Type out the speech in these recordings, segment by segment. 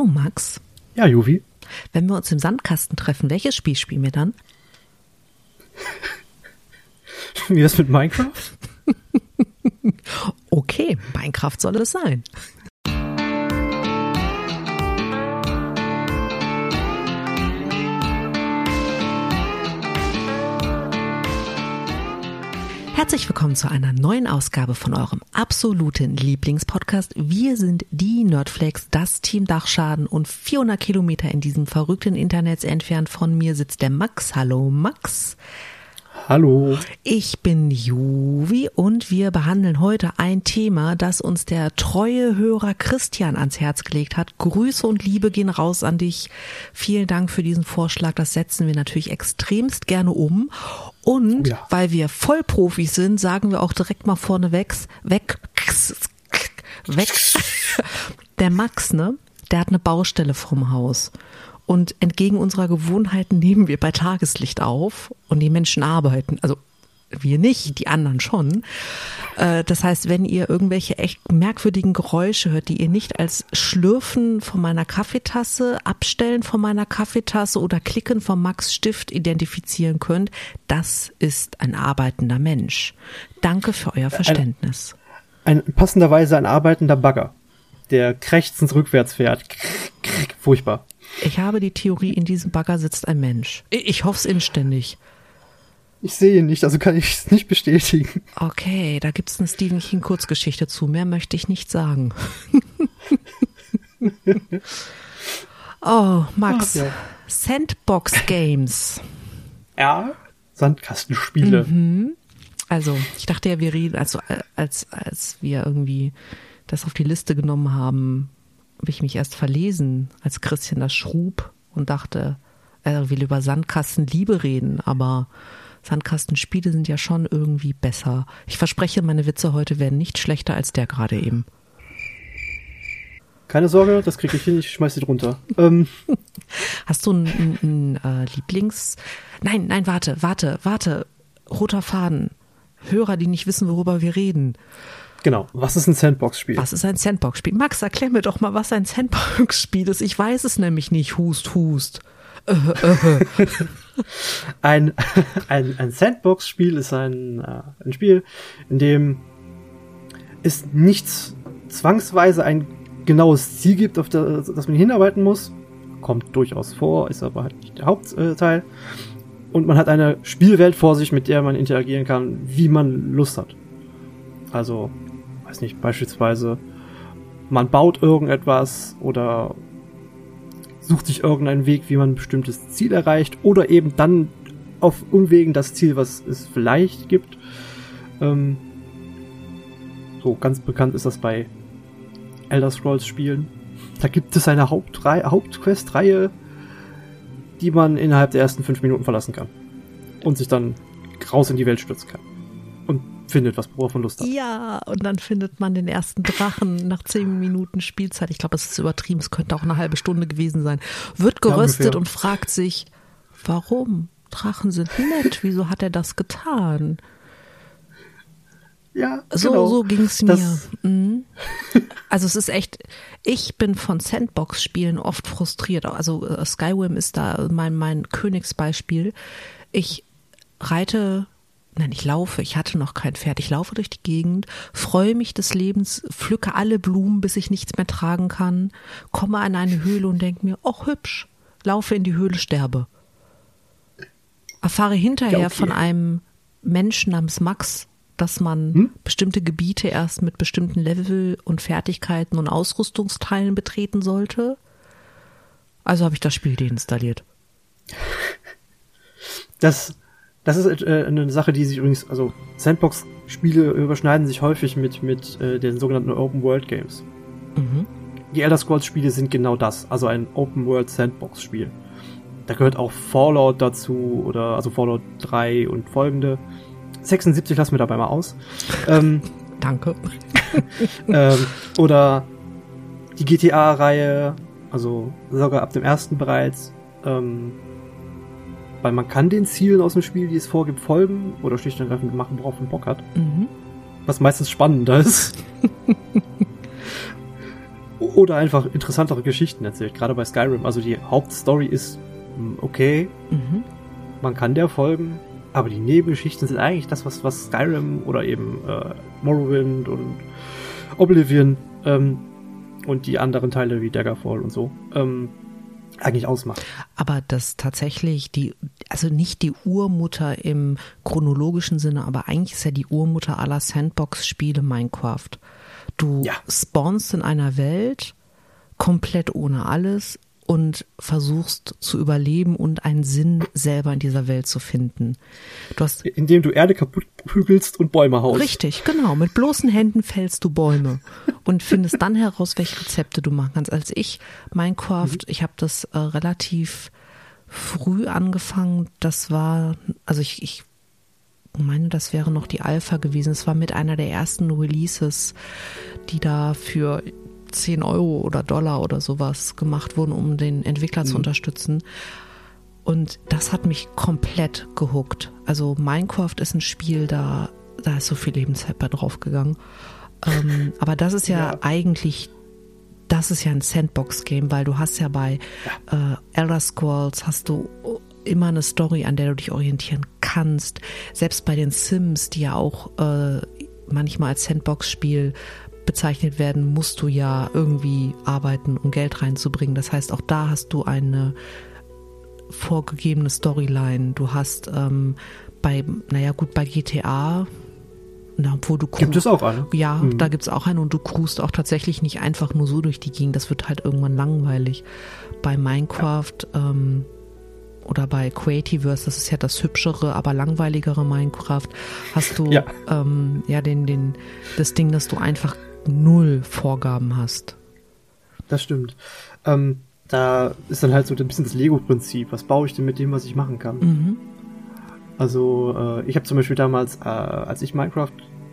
Du, Max, Ja, Juvi. wenn wir uns im Sandkasten treffen, welches Spiel spielen wir dann? Wie das mit Minecraft? Okay, Minecraft soll es sein. Herzlich willkommen zu einer neuen Ausgabe von eurem absoluten Lieblingspodcast. Wir sind die Nerdflakes, das Team Dachschaden und 400 Kilometer in diesem verrückten Internet entfernt von mir sitzt der Max. Hallo Max. Hallo. Ich bin Juvi und wir behandeln heute ein Thema, das uns der treue Hörer Christian ans Herz gelegt hat. Grüße und Liebe gehen raus an dich. Vielen Dank für diesen Vorschlag. Das setzen wir natürlich extremst gerne um. Und Ja. weil wir Vollprofis sind, sagen wir auch direkt mal vorneweg, weg, weg. Der Max, ne? Der hat eine Baustelle vom Haus. Und entgegen unserer Gewohnheiten nehmen wir bei Tageslicht auf und die Menschen arbeiten. Also wir nicht, die anderen schon. Äh, Das heißt, wenn ihr irgendwelche echt merkwürdigen Geräusche hört, die ihr nicht als Schlürfen von meiner Kaffeetasse, Abstellen von meiner Kaffeetasse oder Klicken vom Max Stift identifizieren könnt, das ist ein arbeitender Mensch. Danke für euer Verständnis. Ein passenderweise ein arbeitender Bagger, der krächzend rückwärts fährt. Furchtbar. Ich habe die Theorie, in diesem Bagger sitzt ein Mensch. Ich hoffe es inständig. Ich sehe ihn nicht, also kann ich es nicht bestätigen. Okay, da gibt's eine Stephen King Kurzgeschichte zu. Mehr möchte ich nicht sagen. oh, Max. Ach ja. Sandbox Games. Ja. Sandkastenspiele. Also, ich dachte ja, wir reden, also äh, als, als wir irgendwie das auf die Liste genommen haben, habe ich mich erst verlesen, als Christian das schrub und dachte, er will über Sandkastenliebe reden, aber Sandkastenspiele sind ja schon irgendwie besser. Ich verspreche, meine Witze heute werden nicht schlechter als der gerade eben. Keine Sorge, das kriege ich hin, ich schmeiß sie drunter. Ähm, Hast du einen, äh, Lieblings... Nein, nein, warte, warte, warte. Roter Faden. Hörer, die nicht wissen, worüber wir reden. Genau. Was ist ein Sandbox-Spiel? Was ist ein Sandbox-Spiel? Max, erklär mir doch mal, was ein Sandbox-Spiel ist. Ich weiß es nämlich nicht. Hust, hust. Ein, ein, ein Sandbox-Spiel ist ein, äh, ein Spiel, in dem es nichts zwangsweise ein genaues Ziel gibt, auf das, das man hinarbeiten muss. Kommt durchaus vor, ist aber halt nicht der Hauptteil. Und man hat eine Spielwelt vor sich, mit der man interagieren kann, wie man Lust hat. Also, weiß nicht, beispielsweise, man baut irgendetwas oder sucht sich irgendeinen Weg, wie man ein bestimmtes Ziel erreicht oder eben dann auf Umwegen das Ziel, was es vielleicht gibt. Ähm, so ganz bekannt ist das bei Elder Scrolls Spielen. Da gibt es eine Hauptrei- Hauptquest-Reihe, die man innerhalb der ersten fünf Minuten verlassen kann und sich dann raus in die Welt stürzen kann findet, was worauf man Lust hat. Ja, und dann findet man den ersten Drachen nach zehn Minuten Spielzeit. Ich glaube, es ist übertrieben. Es könnte auch eine halbe Stunde gewesen sein. Wird Ja, geröstet ungefähr. und fragt sich, warum? Drachen sind nett. Wieso hat er das getan? Ja, So, genau. so ging's mir. Das- Mhm. Also es ist echt, ich bin von Sandbox-Spielen oft frustriert. Also äh, Skyrim ist da mein, mein Königsbeispiel. Ich reite, nein, ich laufe, ich hatte noch kein Pferd. Ich laufe durch die Gegend, freue mich des Lebens, pflücke alle Blumen, bis ich nichts mehr tragen kann, komme an eine Höhle und denke mir, oh hübsch, laufe in die Höhle, sterbe. Erfahre hinterher Ja, okay. von einem Menschen namens Max, dass man Hm? bestimmte Gebiete erst mit bestimmten Level und Fertigkeiten und Ausrüstungsteilen betreten sollte. Also habe ich das Spiel deinstalliert. Das, das ist äh, eine Sache, die sich übrigens, also Sandbox-Spiele überschneiden sich häufig mit, mit äh, den sogenannten Open-World-Games. Mhm. Die Elder Scrolls-Spiele sind genau das, also ein Open-World-Sandbox-Spiel. Da gehört auch Fallout dazu, oder also Fallout 3 und folgende. 76 lassen wir dabei mal aus. ähm, Danke. ähm, oder die GTA-Reihe, also sogar ab dem ersten bereits. Ähm, weil man kann den Zielen aus dem Spiel, die es vorgibt, folgen oder schlicht und ergreifend machen, worauf man Bock hat. Mhm. Was meistens spannender ist. oder einfach interessantere Geschichten erzählt, gerade bei Skyrim. Also die Hauptstory ist hm, okay, mhm. man kann der folgen, aber die Nebengeschichten sind eigentlich das, was, was Skyrim oder eben äh, Morrowind und Oblivion ähm, und die anderen Teile wie Daggerfall und so ähm, eigentlich ausmacht. Aber das tatsächlich die, also nicht die Urmutter im chronologischen Sinne, aber eigentlich ist ja die Urmutter aller Sandbox-Spiele Minecraft. Du ja. spawnst in einer Welt komplett ohne alles und versuchst zu überleben und einen Sinn selber in dieser Welt zu finden. Du hast Indem du Erde kaputt prügelst und Bäume haust. Richtig, genau. Mit bloßen Händen fällst du Bäume und findest dann heraus, welche Rezepte du machen kannst. Als ich Minecraft, mhm. ich habe das äh, relativ früh angefangen. Das war, also ich, ich meine, das wäre noch die Alpha gewesen. Es war mit einer der ersten Releases, die da für 10 Euro oder Dollar oder sowas gemacht wurden, um den Entwickler mhm. zu unterstützen. Und das hat mich komplett gehuckt. Also Minecraft ist ein Spiel, da, da ist so viel Lebenszeit bei draufgegangen. Ähm, aber das ist ja, ja, eigentlich, das ist ja ein Sandbox-Game, weil du hast ja bei ja. Äh, Elder Scrolls hast du immer eine Story, an der du dich orientieren kannst. Selbst bei den Sims, die ja auch äh, manchmal als Sandbox-Spiel bezeichnet werden, musst du ja irgendwie arbeiten, um Geld reinzubringen. Das heißt, auch da hast du eine vorgegebene Storyline. Du hast ähm, bei, naja gut, bei GTA, na, wo du Gibt es auch eine? Ja, mhm. da gibt es auch eine und du cruist auch tatsächlich nicht einfach nur so durch die Gegend. Das wird halt irgendwann langweilig. Bei Minecraft ja. ähm, oder bei Creativerse, das ist ja das hübschere, aber langweiligere Minecraft, hast du ja, ähm, ja den, den, das Ding, dass du einfach null Vorgaben hast. Das stimmt. Ähm, da ist dann halt so ein bisschen das Lego-Prinzip. Was baue ich denn mit dem, was ich machen kann? Mhm. Also äh, ich habe zum Beispiel damals, äh, als ich Minecraft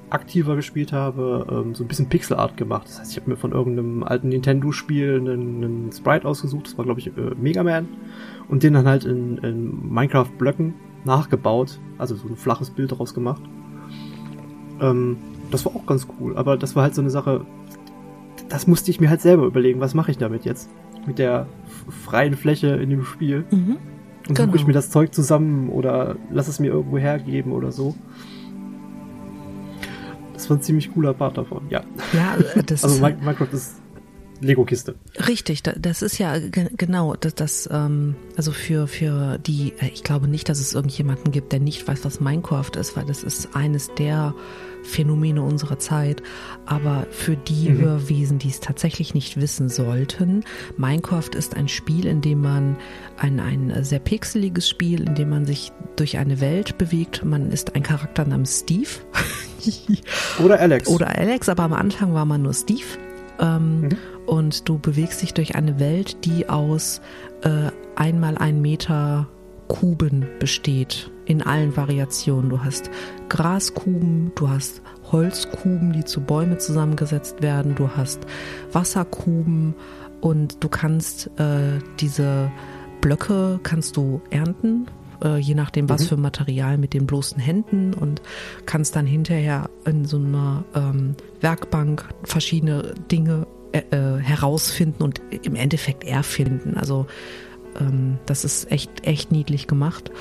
aktiver gespielt habe, ähm, so ein bisschen Pixel Art gemacht. Das heißt, ich habe mir von irgendeinem alten Nintendo-Spiel einen, einen, Sprite ausgesucht. Das war, glaube ich, äh, Mega Man. Und den dann halt in, in Minecraft-Blöcken nachgebaut. Also so ein flaches Bild daraus gemacht. Ähm, das war auch ganz cool, aber das war halt so eine Sache, das musste ich mir halt selber überlegen, was mache ich damit jetzt? Mit der freien Fläche in dem Spiel. Mhm. Und genau. suche ich mir das Zeug zusammen oder lass es mir irgendwo hergeben oder so. Das war ein ziemlich cooler Part davon, ja. Ja, das Also Minecraft ist Lego-Kiste. Richtig, das ist ja genau das, das ähm, also für für die, äh, ich glaube nicht, dass es irgendjemanden gibt, der nicht weiß, was Minecraft ist, weil das ist eines der Phänomene unserer Zeit, aber für die mhm. Hörwesen, die es tatsächlich nicht wissen sollten, Minecraft ist ein Spiel, in dem man ein, ein sehr pixeliges Spiel, in dem man sich durch eine Welt bewegt. Man ist ein Charakter namens Steve. Oder Alex. Oder Alex, aber am Anfang war man nur Steve. Ähm, mhm. Und du bewegst dich durch eine Welt, die aus äh, einmal ein Meter Kuben besteht in allen Variationen. Du hast Graskuben, du hast Holzkuben, die zu Bäume zusammengesetzt werden, du hast Wasserkuben und du kannst äh, diese Blöcke kannst du ernten, äh, je nachdem was mhm. für Material mit den bloßen Händen und kannst dann hinterher in so einer ähm, Werkbank verschiedene Dinge äh, äh herausfinden und im Endeffekt erfinden. Also ähm, das ist echt, echt niedlich gemacht.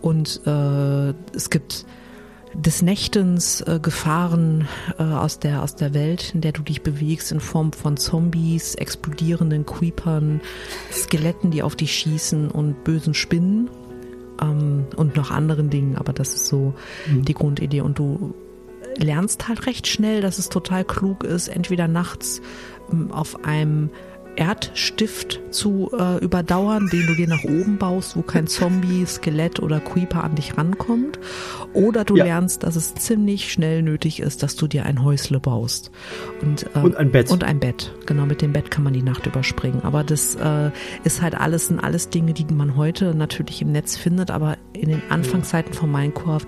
Und äh, es gibt des Nächtens äh, Gefahren äh, aus, der, aus der Welt, in der du dich bewegst, in Form von Zombies, explodierenden Creepern, Skeletten, die auf dich schießen und bösen Spinnen ähm, und noch anderen Dingen. Aber das ist so mhm. die Grundidee. Und du lernst halt recht schnell, dass es total klug ist, entweder nachts ähm, auf einem Erdstift zu äh, überdauern, den du dir nach oben baust, wo kein Zombie, Skelett oder Creeper an dich rankommt. Oder du ja. lernst, dass es ziemlich schnell nötig ist, dass du dir ein Häusle baust. Und, äh, und ein Bett. Und ein Bett. Genau, mit dem Bett kann man die Nacht überspringen. Aber das äh, ist halt alles, sind alles Dinge, die man heute natürlich im Netz findet, aber in den Anfangszeiten von Minecraft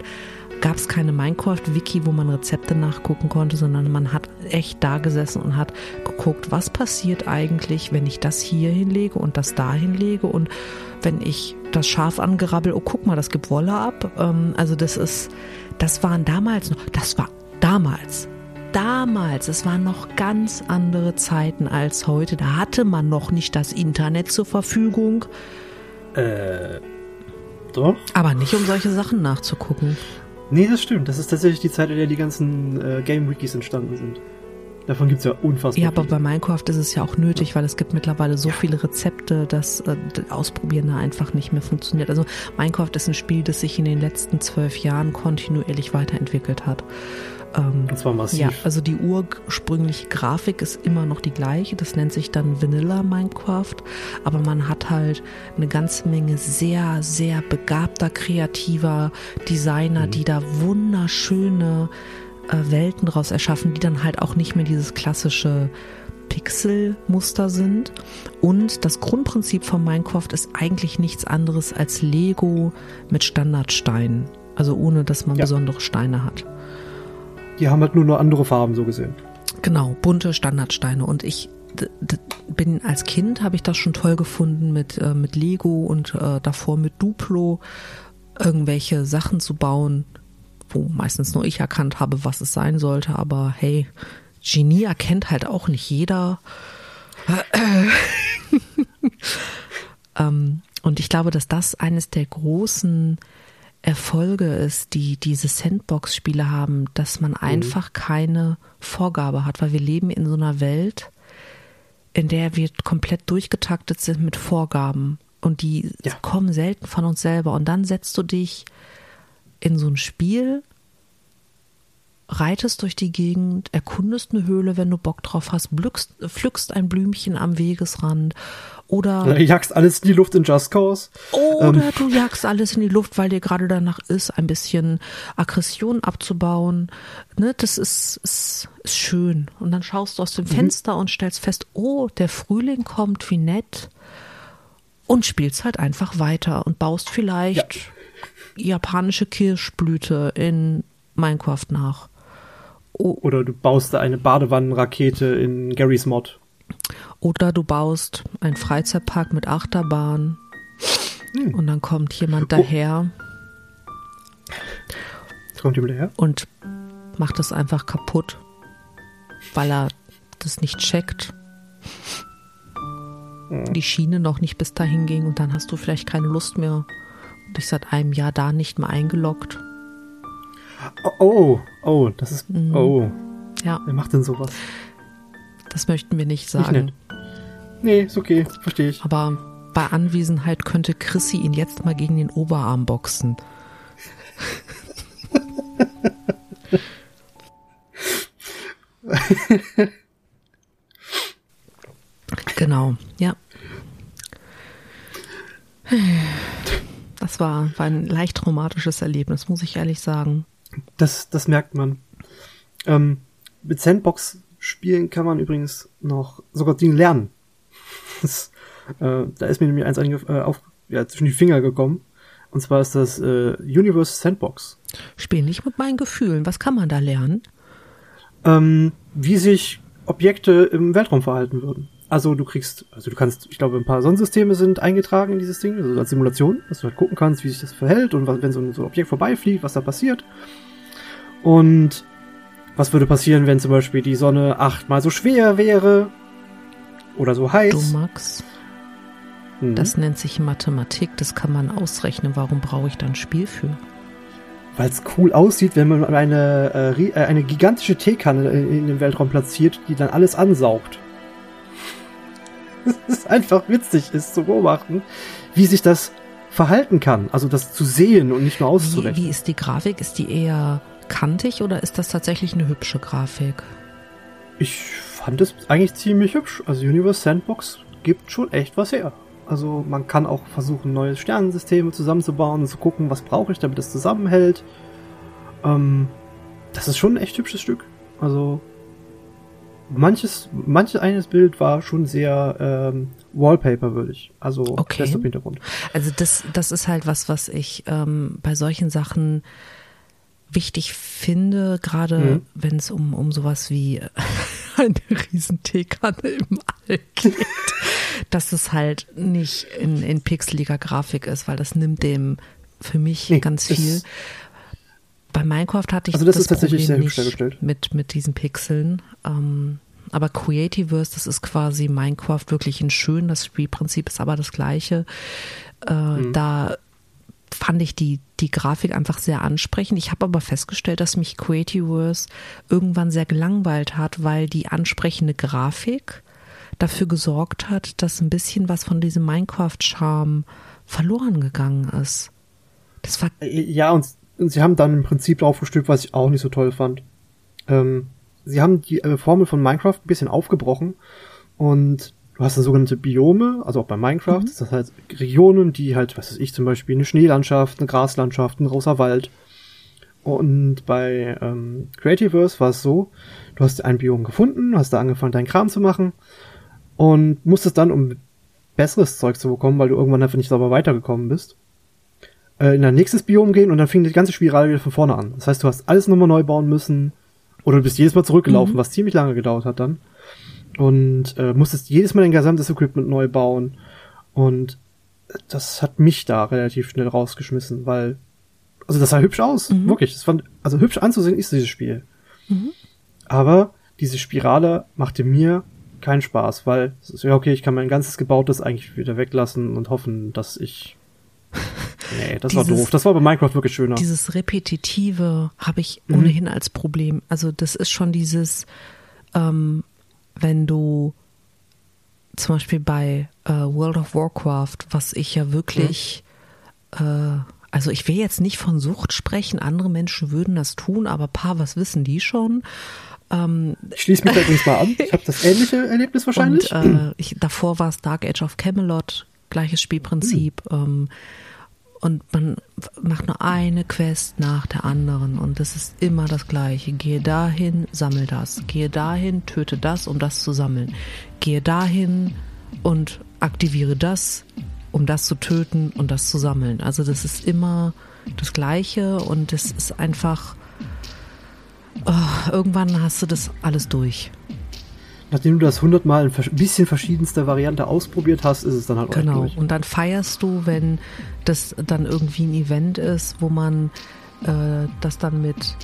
gab es keine Minecraft-Wiki, wo man Rezepte nachgucken konnte, sondern man hat echt da gesessen und hat geguckt, was passiert eigentlich, wenn ich das hier hinlege und das da hinlege und wenn ich das Schaf angerabbel, oh guck mal, das gibt Wolle ab. Ähm, also das ist, das waren damals noch, das war damals damals, es waren noch ganz andere Zeiten als heute. Da hatte man noch nicht das Internet zur Verfügung. Äh, doch. Aber nicht, um solche Sachen nachzugucken. Nee, das stimmt. Das ist tatsächlich die Zeit, in der die ganzen äh, Game-Wikis entstanden sind. Davon gibt es ja unfassbar. Ja, aber bei Minecraft ist es ja auch nötig, weil es gibt mittlerweile so viele Rezepte, dass äh, das Ausprobieren da einfach nicht mehr funktioniert. Also Minecraft ist ein Spiel, das sich in den letzten zwölf Jahren kontinuierlich weiterentwickelt hat. Ähm, Und zwar massiv. Ja, also die ursprüngliche Grafik ist immer noch die gleiche. Das nennt sich dann Vanilla Minecraft. Aber man hat halt eine ganze Menge sehr, sehr begabter, kreativer Designer, mhm. die da wunderschöne äh, Welten daraus erschaffen, die dann halt auch nicht mehr dieses klassische Pixelmuster sind. Und das Grundprinzip von Minecraft ist eigentlich nichts anderes als Lego mit Standardsteinen. Also ohne, dass man ja. besondere Steine hat. Die haben halt nur noch andere Farben so gesehen. Genau, bunte Standardsteine. Und ich bin als Kind habe ich das schon toll gefunden mit äh, mit Lego und äh, davor mit Duplo irgendwelche Sachen zu bauen, wo meistens nur ich erkannt habe, was es sein sollte. Aber hey, Genie erkennt halt auch nicht jeder. ähm, und ich glaube, dass das eines der großen Erfolge ist, die diese Sandbox-Spiele haben, dass man mhm. einfach keine Vorgabe hat, weil wir leben in so einer Welt, in der wir komplett durchgetaktet sind mit Vorgaben und die ja. kommen selten von uns selber. Und dann setzt du dich in so ein Spiel, reitest durch die Gegend, erkundest eine Höhle, wenn du Bock drauf hast, pflückst, pflückst ein Blümchen am Wegesrand oder du jagst alles in die Luft in Just Cause. Oder ähm. du jagst alles in die Luft, weil dir gerade danach ist, ein bisschen Aggression abzubauen. Ne, das ist, ist, ist schön. Und dann schaust du aus dem mhm. Fenster und stellst fest, oh, der Frühling kommt, wie nett. Und spielst halt einfach weiter und baust vielleicht ja. japanische Kirschblüte in Minecraft nach. Oh. Oder du baust eine Badewannenrakete in Garys Mod. Oder du baust einen Freizeitpark mit Achterbahn hm. und dann kommt jemand oh. daher. Kommt jemand daher? Und macht das einfach kaputt, weil er das nicht checkt. Hm. Die Schiene noch nicht bis dahin ging und dann hast du vielleicht keine Lust mehr. Und dich seit einem Jahr da nicht mehr eingeloggt. Oh, oh, das ist. Mhm. Oh. Ja. Wer macht denn sowas? Das möchten wir nicht sagen. Nicht nee, ist okay, verstehe ich. Aber bei Anwesenheit könnte Chrissy ihn jetzt mal gegen den Oberarm boxen. genau, ja. Das war, war ein leicht traumatisches Erlebnis, muss ich ehrlich sagen. Das, das merkt man. Ähm, mit Sandbox spielen kann man übrigens noch sogar Dinge lernen. Das, äh, da ist mir nämlich eins äh, auf, ja, zwischen die Finger gekommen. Und zwar ist das äh, Universe Sandbox. Spiel nicht mit meinen Gefühlen. Was kann man da lernen? Ähm, wie sich Objekte im Weltraum verhalten würden. Also du kriegst, also du kannst, ich glaube, ein paar Sonnensysteme sind eingetragen in dieses Ding, also als Simulation, dass du halt gucken kannst, wie sich das verhält und was, wenn so ein, so ein Objekt vorbeifliegt, was da passiert. Und was würde passieren, wenn zum Beispiel die Sonne achtmal so schwer wäre oder so heiß? Du Max, mhm. das nennt sich Mathematik, das kann man ausrechnen. Warum brauche ich da ein Spiel für? Weil es cool aussieht, wenn man eine, äh, äh eine gigantische Teekanne in, in den Weltraum platziert, die dann alles ansaugt. Einfach witzig ist zu beobachten, wie sich das verhalten kann. Also das zu sehen und nicht nur auszurechnen. Wie, wie ist die Grafik? Ist die eher kantig oder ist das tatsächlich eine hübsche Grafik? Ich fand es eigentlich ziemlich hübsch. Also Universe Sandbox gibt schon echt was her. Also man kann auch versuchen, neue Sternensysteme zusammenzubauen und zu gucken, was brauche ich, damit es zusammenhält. Ähm, das ist schon ein echt hübsches Stück. Also manches, manches eines Bild war schon sehr ähm, Wallpaper-würdig. Also okay. Desktop-Hintergrund. Also das, das ist halt was, was ich ähm, bei solchen Sachen wichtig finde, gerade mhm. wenn es um, um sowas wie eine riesen Teekanne im All geht, dass es halt nicht in, in pixeliger Grafik ist, weil das nimmt dem für mich nee, ganz viel. Bei Minecraft hatte ich Also das das ist tatsächlich Problem nicht mit, mit diesen Pixeln. Ähm, aber Creativerse, das ist quasi Minecraft wirklich in schön. Das Spielprinzip ist aber das gleiche. Äh, Mhm. Da fand ich die, die Grafik einfach sehr ansprechend. Ich habe aber festgestellt, dass mich Creativerse irgendwann sehr gelangweilt hat, weil die ansprechende Grafik dafür gesorgt hat, dass ein bisschen was von diesem Minecraft-Charme verloren gegangen ist. Das war Ja, und, und sie haben dann im Prinzip draufgestülpt, was ich auch nicht so toll fand. Ähm, sie haben die äh, Formel von Minecraft ein bisschen aufgebrochen und du hast dann sogenannte Biome, also auch bei Minecraft, das heißt halt Regionen, die halt, was weiß ich, zum Beispiel eine Schneelandschaft, eine Graslandschaft, ein großer Wald. Und bei ähm, Creativerse war es so, du hast ein Biom gefunden, hast da angefangen, deinen Kram zu machen und musstest dann, um besseres Zeug zu bekommen, weil du irgendwann einfach nicht sauber weitergekommen bist, äh, in ein nächstes Biom gehen und dann fing die ganze Spirale wieder von vorne an. Das heißt, du hast alles nochmal neu bauen müssen oder du bist jedes Mal zurückgelaufen, was ziemlich lange gedauert hat dann. Und äh, musstest jedes Mal dein gesamtes Equipment neu bauen. Und das hat mich da relativ schnell rausgeschmissen, weil, also das sah hübsch aus, wirklich. Das fand, also hübsch anzusehen ist dieses Spiel. Aber diese Spirale machte mir keinen Spaß, weil es ist ja okay, ich kann mein ganzes Gebautes eigentlich wieder weglassen und hoffen, dass ich. Nee, das war Dieses- doof. Das war bei Minecraft wirklich schöner. Dieses Repetitive habe ich Mhm. ohnehin als Problem. Also das ist schon dieses, ähm, wenn du zum Beispiel bei äh, World of Warcraft, was ich ja wirklich, Mhm. äh, also ich will jetzt nicht von Sucht sprechen, andere Menschen würden das tun, aber paar, was wissen die schon? Ich schließe mich da übrigens mal an. Ich habe das ähnliche Erlebnis wahrscheinlich. Und äh, ich, davor war es Dark Age of Camelot, gleiches Spielprinzip. Hm. Ähm, und man macht nur eine Quest nach der anderen und das ist immer das Gleiche. Gehe dahin, sammel das. Gehe dahin, töte das, um das zu sammeln. Gehe dahin und aktiviere das, um das zu töten und das zu sammeln. Also das ist immer das Gleiche und es ist einfach. Oh, irgendwann hast du das alles durch. Nachdem du das hundertmal in vers- bisschen verschiedenster Variante ausprobiert hast, ist es dann halt auch Genau. durch. Und dann feierst du, wenn das dann irgendwie ein Event ist, wo man äh, das dann mit,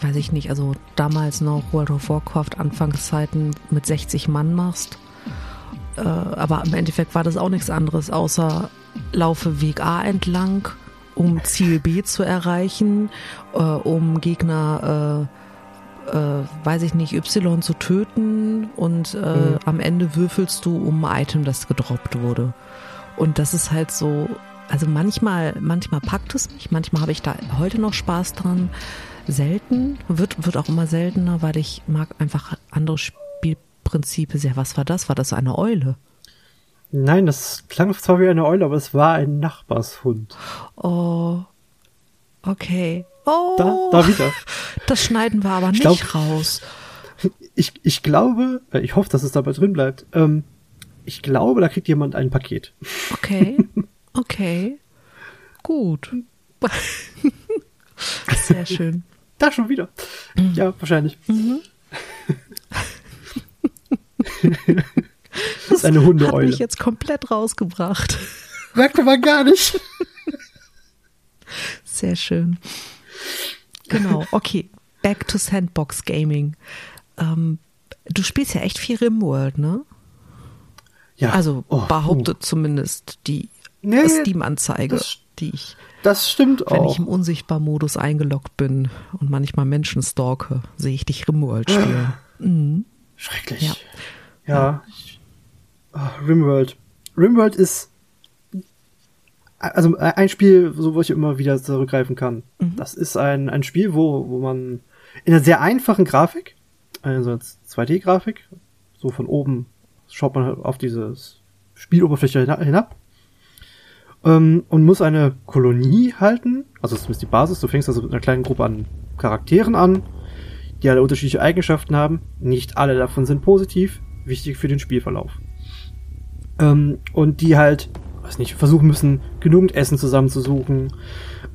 weiß ich nicht, also damals noch World of Warcraft Anfangszeiten mit 60 Mann machst. Äh, aber im Endeffekt war das auch nichts anderes, außer laufe Weg A entlang, um Ziel B zu erreichen, äh, um Gegner äh, äh, weiß ich nicht, Y zu töten und äh, am Ende würfelst du um ein Item, das gedroppt wurde. Und das ist halt so, also manchmal, manchmal packt es mich, manchmal habe ich da heute noch Spaß dran. Selten, wird, wird auch immer seltener, weil ich mag einfach andere Spielprinzipe sehr. Was war das? War das eine Eule? Nein, das klang zwar wie eine Eule, aber es war ein Nachbarshund. Oh, okay. Oh, Da, da wieder. das schneiden wir aber nicht glaub- raus. Ich, ich glaube, äh, ich hoffe, dass es dabei drin bleibt. Ähm, ich glaube, da kriegt jemand ein Paket. Okay, okay, gut. Sehr schön. Da schon wieder. Ja, wahrscheinlich. das ist eine Hat Hundeeule. mich jetzt komplett rausgebracht. Merkt man gar nicht. Sehr schön. Genau, okay. Back to Sandbox Gaming. Ähm, du spielst ja echt viel Rimworld, ne? Ja. Also oh, behauptet zumindest die Nee, Steam-Anzeige, die ich, Das stimmt wenn auch. ich im Unsichtbar-Modus eingeloggt bin und manchmal Menschen stalke, sehe ich dich Rimworld spielen. Mhm. Schrecklich. Ja. Ja. Ich, ah, Rimworld. Rimworld ist also ein Spiel, so wo ich immer wieder zurückgreifen kann. Mhm. Das ist ein, ein Spiel, wo, wo man in einer sehr einfachen Grafik, also als 2D-Grafik, so von oben schaut man halt auf dieses Spieloberfläche hina- hinab ähm, und muss eine Kolonie halten, also das ist die Basis, du fängst also mit einer kleinen Gruppe an Charakteren an, die alle unterschiedliche Eigenschaften haben. Nicht alle davon sind positiv, wichtig für den Spielverlauf. Ähm, und die halt, weiß nicht, versuchen müssen, genügend Essen zusammenzusuchen,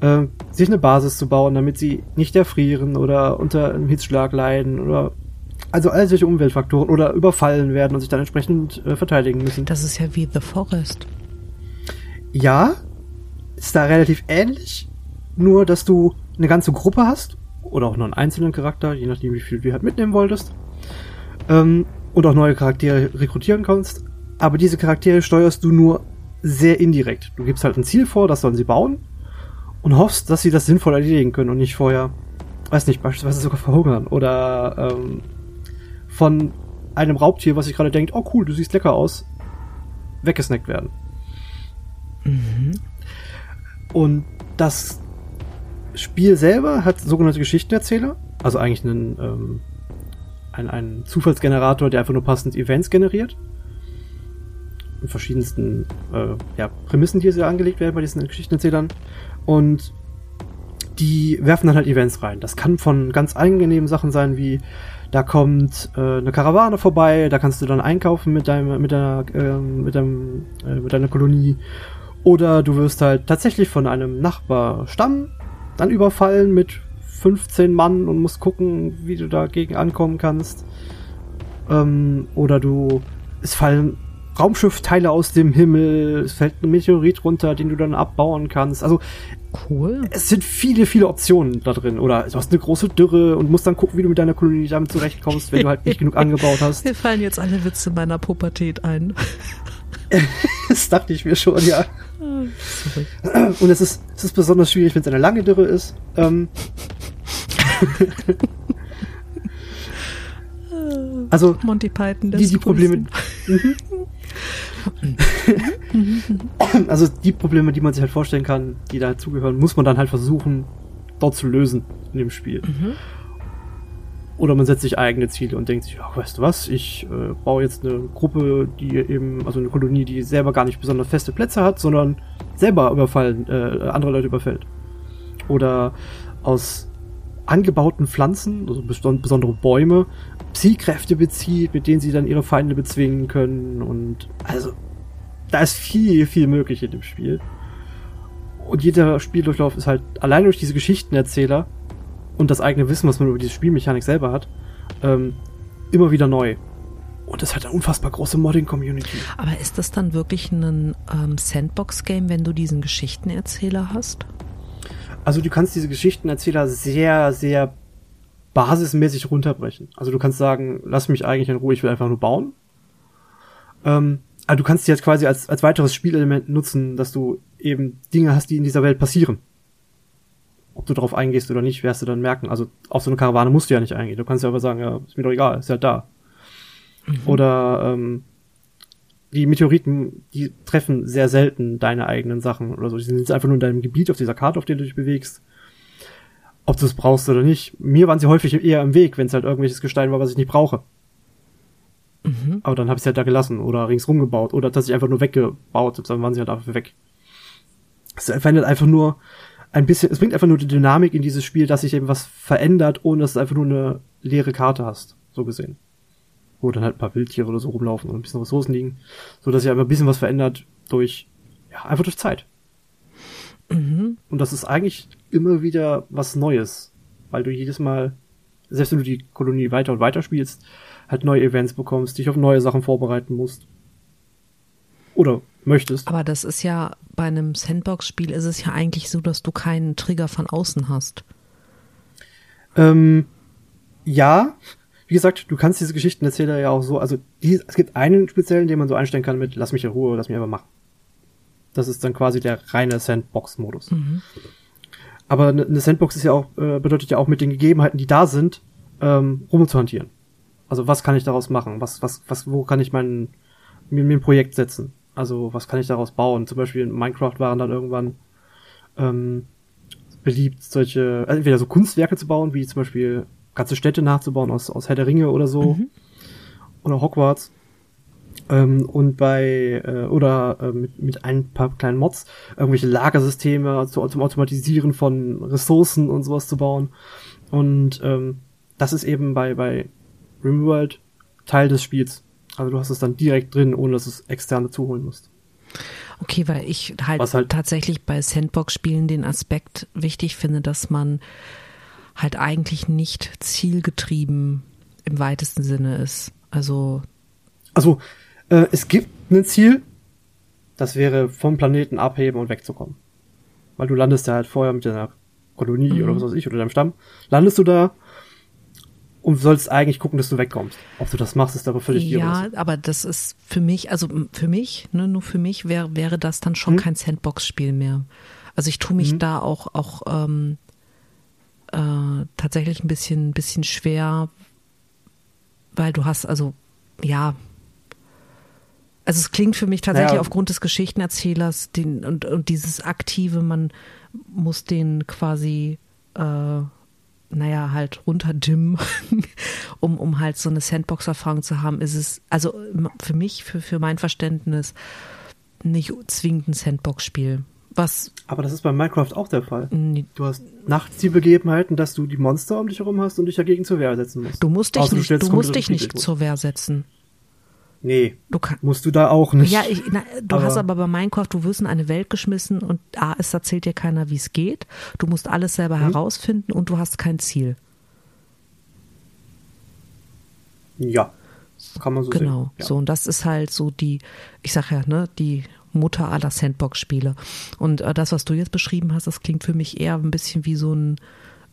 äh, sich eine Basis zu bauen, damit sie nicht erfrieren oder unter einem Hitzschlag leiden oder also all solche Umweltfaktoren oder überfallen werden und sich dann entsprechend äh, verteidigen müssen. Das ist ja wie The Forest. Ja, ist da relativ ähnlich, nur dass du eine ganze Gruppe hast, oder auch nur einen einzelnen Charakter, je nachdem, wie viel du halt mitnehmen wolltest, ähm, und auch neue Charaktere rekrutieren kannst, aber diese Charaktere steuerst du nur sehr indirekt. Du gibst halt ein Ziel vor, das sollen sie bauen, und hoffst, dass sie das sinnvoll erledigen können und nicht vorher, weiß nicht, beispielsweise sogar verhungern oder ähm, von einem Raubtier, was sich gerade denkt, oh cool, du siehst lecker aus, weggesnackt werden. Mhm. Und das Spiel selber hat sogenannte Geschichtenerzähler, also eigentlich einen, ähm, ein, einen Zufallsgenerator, der einfach nur passend Events generiert. Verschiedensten äh, ja, Prämissen, die hier angelegt werden bei diesen Geschichtenerzählern. Und die werfen dann halt Events rein. Das kann von ganz angenehmen Sachen sein, wie da kommt äh, eine Karawane vorbei, da kannst du dann einkaufen mit deinem, mit deiner, äh, mit deinem, äh, mit deiner Kolonie. Oder du wirst halt tatsächlich von einem Nachbarstamm dann überfallen mit 15 Mann und musst gucken, wie du dagegen ankommen kannst. Ähm, oder du, es fallen Raumschiffteile aus dem Himmel, es fällt ein Meteorit runter, den du dann abbauen kannst. Also cool. Es sind viele, viele Optionen da drin. Oder du hast eine große Dürre und musst dann gucken, wie du mit deiner Kolonie damit zurechtkommst, wenn du halt nicht genug angebaut hast. Mir fallen jetzt alle Witze meiner Pubertät ein. das dachte ich mir schon, ja. Und es ist, es ist besonders schwierig, wenn es eine lange Dürre ist. Ähm also Monty Python, die, die Probleme. Also die Probleme, die man sich halt vorstellen kann, die dazugehören, muss man dann halt versuchen, dort zu lösen in dem Spiel. Mhm. Oder man setzt sich eigene Ziele und denkt sich, ach, weißt du was, ich äh, baue jetzt eine Gruppe, die eben, also eine Kolonie, die selber gar nicht besonders feste Plätze hat, sondern selber überfallen, äh, andere Leute überfällt. Oder aus angebauten Pflanzen, also besondere Bäume, Psykräfte bezieht, mit denen sie dann ihre Feinde bezwingen können. Und also, da ist viel, viel möglich in dem Spiel. Und jeder Spieldurchlauf ist halt allein durch diese Geschichtenerzähler und das eigene Wissen, was man über diese Spielmechanik selber hat, ähm, immer wieder neu. Und das hat eine unfassbar große Modding-Community. Aber ist das dann wirklich ein ähm, Sandbox-Game, wenn du diesen Geschichtenerzähler hast? Also du kannst diese Geschichtenerzähler sehr, sehr basismäßig runterbrechen. Also du kannst sagen, lass mich eigentlich in Ruhe, ich will einfach nur bauen. Ähm, aber du kannst die jetzt quasi als, als weiteres Spielelement nutzen, dass du eben Dinge hast, die in dieser Welt passieren. Ob du darauf eingehst oder nicht, wirst du dann merken. Also auf so eine Karawane musst du ja nicht eingehen. Du kannst ja aber sagen, ja, ist mir doch egal, ist halt da. Mhm. Oder ähm, die Meteoriten, die treffen sehr selten deine eigenen Sachen oder so. Die sind einfach nur in deinem Gebiet auf dieser Karte, auf der du dich bewegst ob du es brauchst oder nicht. Mir waren sie häufig eher im Weg, wenn es halt irgendwelches Gestein war, was ich nicht brauche. Mhm. Aber dann habe ich es halt da gelassen oder ringsrum gebaut oder dass ich einfach nur weggebaut habe, dann waren sie halt dafür weg. Es verändert einfach nur ein bisschen, es bringt einfach nur die Dynamik in dieses Spiel, dass sich eben was verändert, ohne dass du einfach nur eine leere Karte hast, so gesehen. Wo dann halt ein paar Wildtiere oder so rumlaufen und ein bisschen Ressourcen liegen, so dass sich einfach ein bisschen was verändert durch, ja, einfach durch Zeit. Mhm. Und das ist eigentlich immer wieder was Neues, weil du jedes Mal, selbst wenn du die Kolonie weiter und weiter spielst, halt neue Events bekommst, dich auf neue Sachen vorbereiten musst. Oder möchtest. Aber das ist ja bei einem Sandbox-Spiel ist es ja eigentlich so, dass du keinen Trigger von außen hast. Ähm, ja, wie gesagt, du kannst diese Geschichtenerzähler ja auch so, also die, es gibt einen speziellen, den man so einstellen kann mit lass mich in Ruhe, lass mich einfach machen. Das ist dann quasi der reine Sandbox-Modus. Mhm. Aber eine Sandbox ist ja auch, äh, bedeutet ja auch mit den Gegebenheiten, die da sind, ähm, rumzuhantieren. Also was kann ich daraus machen? Was, was, was, wo kann ich mein, mir, mir ein Projekt setzen? Also was kann ich daraus bauen? Zum Beispiel in Minecraft waren dann irgendwann ähm, beliebt, solche, also entweder so Kunstwerke zu bauen, wie zum Beispiel ganze Städte nachzubauen aus, aus Herr der Ringe oder so. Mhm. Oder Hogwarts. Ähm, und bei, äh, oder äh, mit, mit ein paar kleinen Mods, irgendwelche Lagersysteme zu, zum Automatisieren von Ressourcen und sowas zu bauen. Und ähm, das ist eben bei, bei RimWorld Teil des Spiels. Also du hast es dann direkt drin, ohne dass du es extern dazu holen musst. Okay, weil ich halt, halt tatsächlich bei Sandbox-Spielen den Aspekt wichtig finde, dass man halt eigentlich nicht zielgetrieben im weitesten Sinne ist. Also. Also, äh, es gibt ein Ziel, das wäre vom Planeten abheben und wegzukommen. Weil du landest ja halt vorher mit deiner Kolonie mhm. oder was weiß ich, oder deinem Stamm, landest du da und sollst eigentlich gucken, dass du wegkommst. Ob du das machst, ist aber völlig Ja, aber das ist für mich, also für mich, ne, nur für mich wäre wäre das dann schon hm? kein Sandbox-Spiel mehr. Also ich tue mich hm. da auch auch ähm, äh, tatsächlich ein bisschen bisschen schwer, weil du hast also ja also es klingt für mich tatsächlich ja. aufgrund des Geschichtenerzählers den, und, und dieses aktive, man muss den quasi äh, naja, halt runterdimmen, um, um halt so eine Sandbox-Erfahrung zu haben, ist es, also für mich, für, für mein Verständnis, nicht zwingend ein Sandbox-Spiel. Was Aber das ist bei Minecraft auch der Fall. Du hast nachts die Begebenheiten, dass du die Monster um dich herum hast und dich dagegen zur Wehr setzen musst. Du musst dich nicht, du musst dich nicht zur Wehr setzen. Nee, du kann, musst du da auch nicht. Ja, ich, na, du aber hast aber bei Minecraft, du wirst in eine Welt geschmissen und A, es erzählt dir keiner, wie es geht. Du musst alles selber mhm. herausfinden und du hast kein Ziel. Ja, kann man so genau, sehen. Genau, ja. so und das ist halt so die, ich sag ja, ne, die Mutter aller Sandbox-Spiele. Und äh, das, was du jetzt beschrieben hast, das klingt für mich eher ein bisschen wie so ein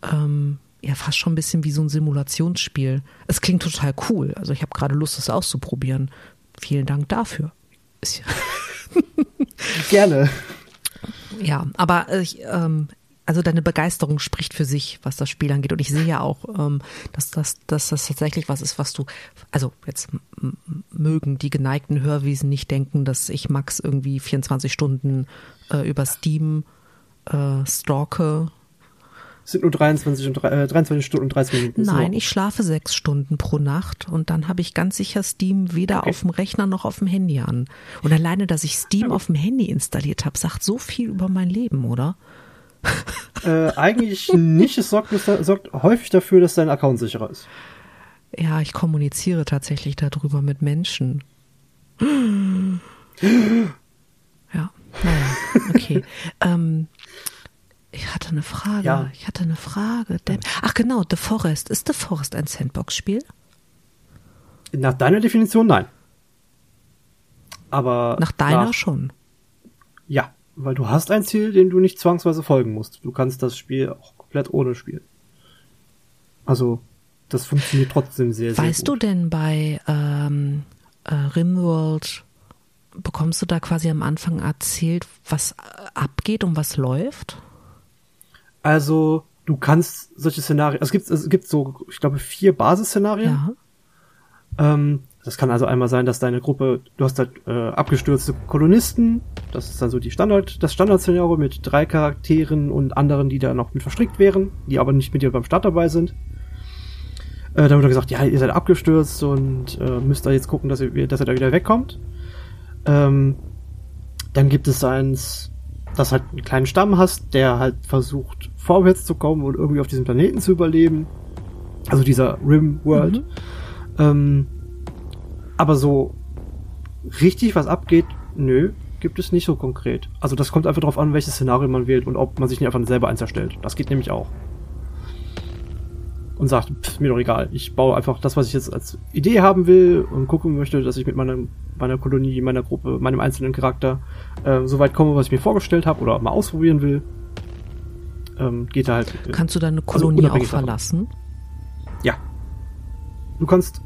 ähm, ja fast schon ein bisschen wie so ein Simulationsspiel. Es klingt total cool. Also ich habe gerade Lust, es auszuprobieren. Vielen Dank dafür. Gerne. Ja, aber ich, ähm, also deine Begeisterung spricht für sich, was das Spiel angeht. Und ich sehe ja auch, ähm, dass, das, dass das tatsächlich was ist, was du, also jetzt mögen die geneigten Hörwesen nicht denken, dass ich Max irgendwie 24 Stunden äh, über Steam äh, stalke es sind nur 23, und, äh, 23 Stunden und 30 Minuten. Nein, ich schlafe sechs Stunden pro Nacht und dann habe ich ganz sicher Steam weder okay. auf dem Rechner noch auf dem Handy an. Und alleine, dass ich Steam auf dem Handy installiert habe, sagt so viel über mein Leben, oder? Äh, eigentlich nicht. Es sorgt, es sorgt häufig dafür, dass dein Account sicherer ist. Ja, ich kommuniziere tatsächlich darüber mit Menschen. Ja, naja, okay. ähm, ich hatte eine Frage. Ja. Ich hatte eine Frage. Ach genau, The Forest. Ist The Forest ein Sandbox-Spiel? Nach deiner Definition nein. Aber. Nach deiner nach, schon. Ja, weil du hast ein Ziel, dem du nicht zwangsweise folgen musst. Du kannst das Spiel auch komplett ohne spielen. Also, das funktioniert trotzdem sehr, sehr weißt gut. Weißt du denn bei ähm, äh, Rimworld, bekommst du da quasi am Anfang erzählt, was abgeht und was läuft? Also, du kannst solche Szenarien, es gibt, es gibt so, ich glaube, vier Basisszenarien. Ja. Ähm, das kann also einmal sein, dass deine Gruppe, du hast halt äh, abgestürzte Kolonisten, das ist dann so die Standard, das Standardszenario mit drei Charakteren und anderen, die da noch mit verstrickt wären, die aber nicht mit dir beim Start dabei sind. Äh, dann wird gesagt, ja, ihr seid abgestürzt und äh, müsst da jetzt gucken, dass ihr, dass ihr da wieder wegkommt. Ähm, dann gibt es eins, dass halt einen kleinen Stamm hast, der halt versucht, vorwärts zu kommen und irgendwie auf diesem Planeten zu überleben. Also dieser Rim World. Mhm. Ähm, aber so richtig was abgeht, nö, gibt es nicht so konkret. Also das kommt einfach darauf an, welches Szenario man wählt und ob man sich nicht einfach selber eins erstellt. Das geht nämlich auch. Und sagt, pff, mir doch egal. Ich baue einfach das, was ich jetzt als Idee haben will und gucken möchte, dass ich mit meinem meiner Kolonie, meiner Gruppe, meinem einzelnen Charakter äh, so weit komme, was ich mir vorgestellt habe oder mal ausprobieren will. Ähm, geht da halt. Äh, kannst du deine also Kolonie also auch verlassen? Davon. Ja. Du kannst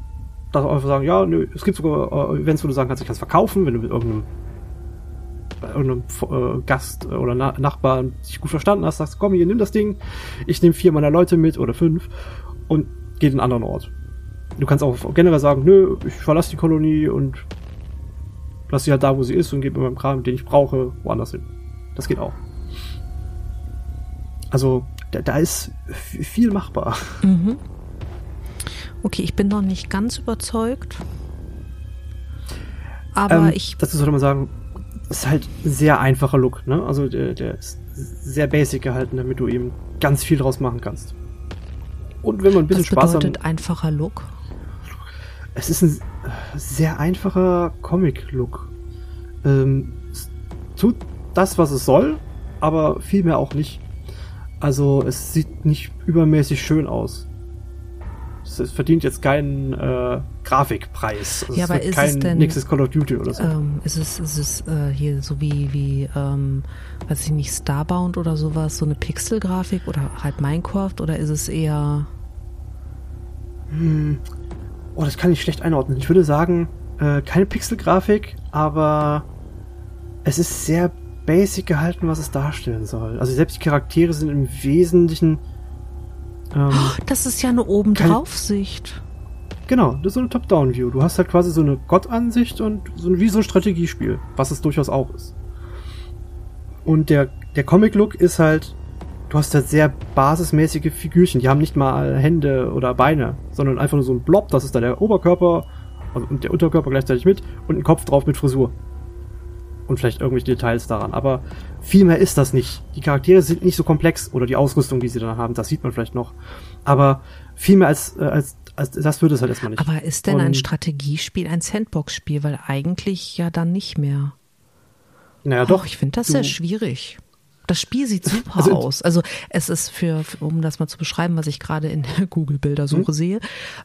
da einfach sagen, ja, nö, es gibt sogar äh, Events, wo du sagen kannst, ich kann es verkaufen, wenn du mit irgendeinem irgendeinem äh, Gast oder Na Nachbar sich gut verstanden hast, sagst, komm hier, nimm das Ding, ich nehme vier meiner Leute mit oder fünf und geh in einen anderen Ort. Du kannst auch generell sagen, nö, ich verlasse die Kolonie und lass sie halt da, wo sie ist und gebe mir meinen Kram, den ich brauche, woanders hin. Das geht auch. Also, da, da ist viel machbar. Mhm. Okay, ich bin noch nicht ganz überzeugt. Aber ähm, ich. Dazu sollte man sagen, ist halt ein sehr einfacher Look, ne? Also der, der ist sehr basic gehalten, damit du eben ganz viel draus machen kannst. Und wenn man ein bisschen Was Spaß hat. einfacher Look? Es ist ein sehr einfacher Comic-Look. Ähm, tut das, was es soll, aber vielmehr auch nicht. Also es sieht nicht übermäßig schön aus. Es, verdient jetzt keinen äh, Grafikpreis. Also ja, aber ist kein es denn nächstes Call of Duty oder so. Ähm, ist es, ist es äh, hier so wie, wie ähm, weiß ich nicht, Starbound oder sowas, so eine Pixel-Grafik oder halt Minecraft oder ist es eher. Oh, das kann ich schlecht einordnen. Ich würde sagen, äh, keine Pixel-Grafik, aber es ist sehr basic gehalten, was es darstellen soll. Also selbst die Charaktere sind im Wesentlichen. Ähm, Das ist ja eine Obendrauf-Sicht. Genau, das ist so eine Top-Down-View. Du hast halt quasi so eine Gott-Ansicht und so ein, wie so ein Strategiespiel, was es durchaus auch ist. Und der, der Comic-Look ist halt, du hast halt sehr basismäßige Figürchen. Die haben nicht mal Hände oder Beine, sondern einfach nur so ein Blob. Das ist da der Oberkörper also, und der Unterkörper gleichzeitig mit und ein Kopf drauf mit Frisur. Und vielleicht irgendwelche Details daran. Aber viel mehr ist das nicht. Die Charaktere sind nicht so komplex oder die Ausrüstung, die sie dann haben, das sieht man vielleicht noch. Aber viel mehr als, äh, als, als das wird es halt erstmal nicht. Aber ist denn ein Und- Strategiespiel ein Sandbox-Spiel? Weil eigentlich ja dann nicht mehr. Naja, Doch, doch. ich finde das du- sehr schwierig. Das Spiel sieht super Also- aus. Also es ist für, um das mal zu beschreiben, was ich gerade in der Google-Bildersuche Mhm. sehe,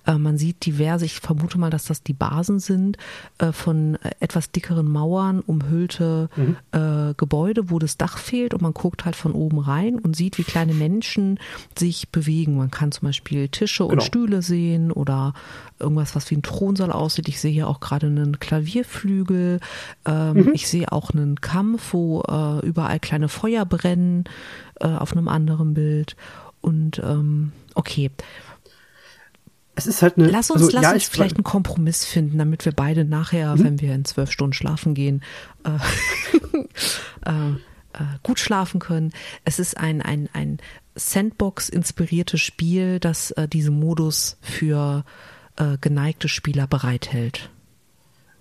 äh, man sieht diverse, ich vermute mal, dass das die Basen sind, äh, von äh, etwas dickeren Mauern umhüllte Mhm. äh, Gebäude, wo das Dach fehlt und man guckt halt von oben rein und sieht, wie kleine Menschen sich bewegen. Man kann zum Beispiel Tische und Genau. Stühle sehen oder irgendwas, was wie ein Thronsaal aussieht. Ich sehe hier auch gerade einen Klavierflügel. Ähm, Mhm. Ich sehe auch einen Kampf, wo äh, überall kleine Feuer brennen äh, auf einem anderen Bild. Und ähm, okay, Es ist halt eine. lass uns, also, lass ja, uns ich- vielleicht einen Kompromiss finden, damit wir beide nachher, Mhm. wenn wir in zwölf Stunden schlafen gehen, äh, äh, äh, gut schlafen können. Es ist ein, ein, ein Sandbox-inspiriertes Spiel, das äh, diesen Modus für äh, geneigte Spieler bereithält.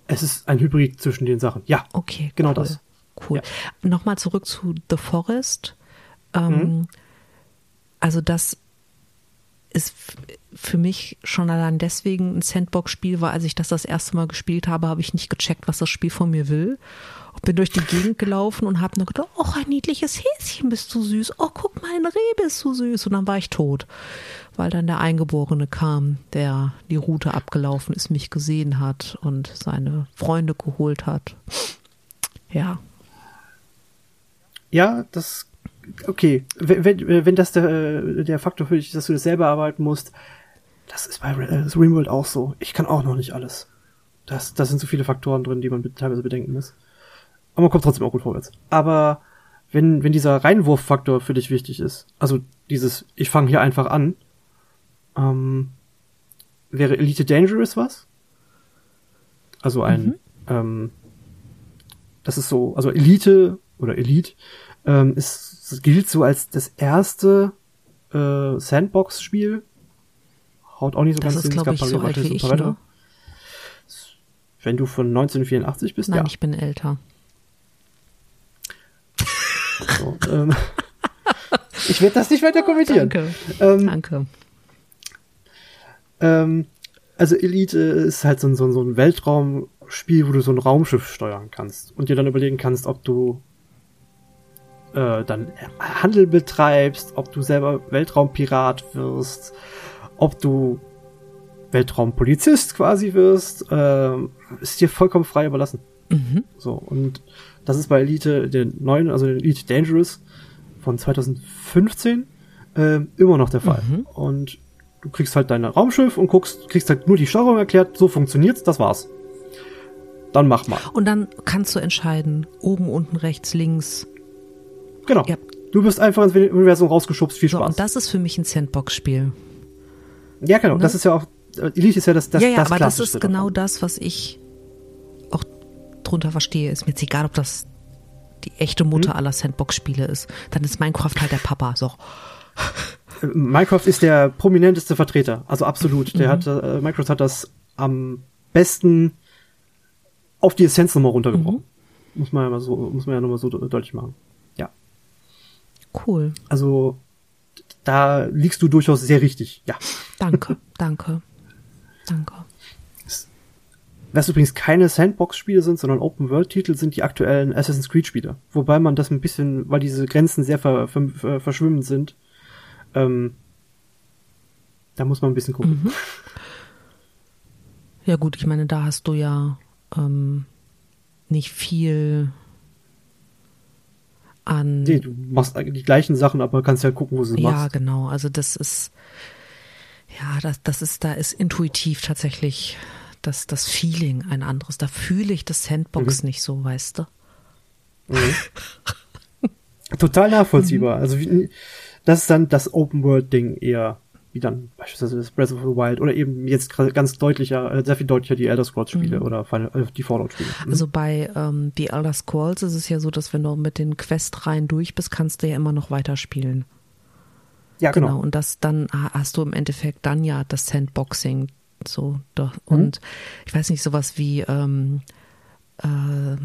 Es ist ein Hybrid zwischen den Sachen. Ja. Okay, Genau cool. das. Cool. Nochmal zurück zu The Forest. Ähm, Mhm. Also das ist für mich schon allein deswegen ein Sandbox-Spiel, weil als ich das das erste Mal gespielt habe, habe ich nicht gecheckt, was das Spiel von mir will. Bin durch die Gegend gelaufen und habe nur gedacht, oh, ein niedliches Häschen bist du süß. Oh, guck mal, ein Reh bist du süß. Und dann war ich tot, weil dann der Eingeborene kam, der die Route abgelaufen ist, mich gesehen hat und seine Freunde geholt hat. Ja, Ja, das. Okay. Wenn, wenn, wenn das der, der Faktor für dich ist, dass du das selber arbeiten musst, das ist bei äh, Rimworld auch so. Ich kann auch noch nicht alles. Das, das sind so viele Faktoren drin, die man teilweise bedenken muss. Aber man kommt trotzdem auch gut vorwärts. Aber wenn, wenn dieser Reinwurffaktor für dich wichtig ist, also dieses, ich fange hier einfach an, ähm, wäre Elite Dangerous was? Also ein, ähm, das ist so, also Elite oder Elite ähm, ist gilt so als das erste äh, Sandbox-Spiel. Haut auch nicht so das ganz ist, hin, ich, so alt wie ich. Ne? Wenn du von 1984 bist, Nein, ja. ich bin älter. So, ähm, ich werde das nicht weiter kommentieren. Danke. Ähm, Danke. Ähm, also Elite ist halt so ein, so ein Weltraumspiel, wo du so ein Raumschiff steuern kannst und dir dann überlegen kannst, ob du äh, dann Handel betreibst, ob du selber Weltraumpirat wirst, ob du Weltraumpolizist quasi wirst, ähm, ist dir vollkommen frei überlassen. Mhm. So, und das ist bei Elite, der neuen, also Elite Dangerous von 2015, ähm, immer noch der Fall. Mhm. Und du kriegst halt dein Raumschiff und guckst, kriegst halt nur die Steuerung erklärt, so funktioniert's, das war's. Dann mach mal. Und dann kannst du entscheiden, oben, unten, rechts, links. Genau. Ja. Du bist einfach ins Universum rausgeschubst, viel So, Spaß. und das ist für mich ein Sandbox-Spiel. ja, genau, ne? das ist ja auch, äh, Elite ist ja das, das, ja, ja, das aber das ist genau davon. das, was ich auch drunter verstehe. Ist mir jetzt egal, ob das die echte Mutter Hm? aller Sandbox-Spiele ist. Dann ist Minecraft halt der Papa. So. Äh, Minecraft ist der prominenteste Vertreter, also absolut. Mhm. Der hat, äh, Minecraft hat das am besten auf die Essenz nochmal runtergebrochen. Mhm. Muss man ja mal so, muss man ja nochmal so de- deutlich machen. Cool. Also, da liegst du durchaus sehr richtig. Ja. Danke, danke, danke. Was übrigens keine Sandbox-Spiele sind, sondern Open-World-Titel sind die aktuellen Assassin's Creed-Spiele. Wobei man das ein bisschen, weil diese Grenzen sehr ver, ver, ver, verschwimmend sind, ähm, da muss man ein bisschen gucken. Mhm. Ja gut, ich meine, da hast du ja ähm, nicht viel an. Nee, du machst die gleichen Sachen, aber kannst ja gucken, wo sie ja, machst. Ja, genau. Also das ist, ja, das, das ist, da ist intuitiv tatsächlich das, das Feeling ein anderes. Da fühle ich das Sandbox mhm. nicht so, weißt du? Mhm. Total nachvollziehbar. Mhm. Also das ist dann das Open World Ding eher wie dann beispielsweise das Breath of the Wild oder eben jetzt ganz deutlicher, äh, sehr viel deutlicher die Elder Scrolls Spiele mhm. oder Final, äh, die Fallout Spiele. Mhm. Also bei ähm, die Elder Scrolls ist es ja so, dass wenn du mit den Questreihen durch bist, kannst du ja immer noch weiterspielen. Ja, genau. genau. Und das dann hast du im Endeffekt dann ja das Sandboxing so doch. Mhm. Und ich weiß nicht, sowas wie ähm, äh,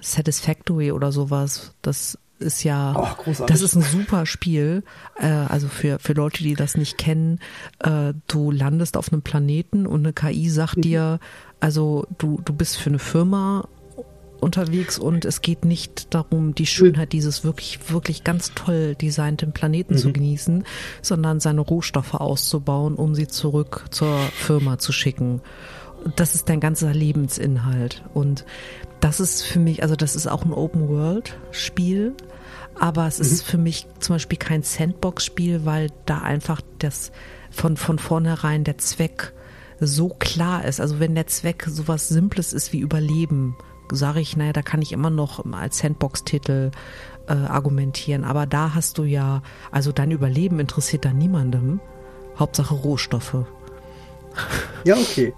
Satisfactory oder sowas, das ist ja, oh, das ist ein super Spiel. Äh, also für, für Leute, die das nicht kennen, äh, du landest auf einem Planeten und eine KI sagt mhm. dir, also du, du bist für eine Firma unterwegs und es geht nicht darum, die Schönheit dieses wirklich, wirklich ganz toll designten Planeten mhm. zu genießen, sondern seine Rohstoffe auszubauen, um sie zurück zur Firma zu schicken. Das ist dein ganzer Lebensinhalt. Und das ist für mich, also das ist auch ein Open-World-Spiel, aber es mhm. ist für mich zum Beispiel kein Sandbox-Spiel, weil da einfach das von, von vornherein der Zweck so klar ist. Also wenn der Zweck sowas Simples ist wie Überleben, sage ich, naja, da kann ich immer noch als Sandbox-Titel äh, argumentieren. Aber da hast du ja, also dein Überleben interessiert da niemandem. Hauptsache Rohstoffe. Ja, okay.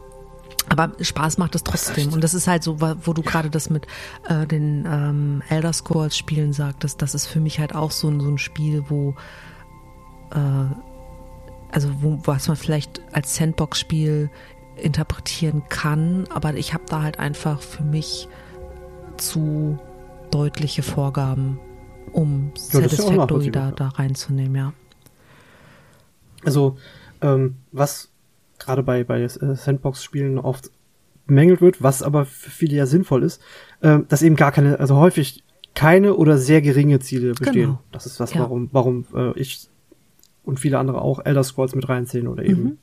Aber Spaß macht es trotzdem. Und das ist halt so, wo du gerade das mit äh, den ähm, Elder Scrolls Spielen sagtest, das ist für mich halt auch so ein, so ein Spiel, wo äh, also wo, was man vielleicht als Sandbox-Spiel interpretieren kann, aber ich habe da halt einfach für mich zu deutliche Vorgaben, um ja, Satisfactory da, da reinzunehmen, ja. Also, ähm, was gerade bei, bei äh, Sandbox-Spielen oft bemängelt wird, was aber für viele ja sinnvoll ist, äh, dass eben gar keine, also häufig keine oder sehr geringe Ziele bestehen. Genau. Das ist was, ja. warum, warum äh, ich und viele andere auch Elder Scrolls mit reinziehen oder eben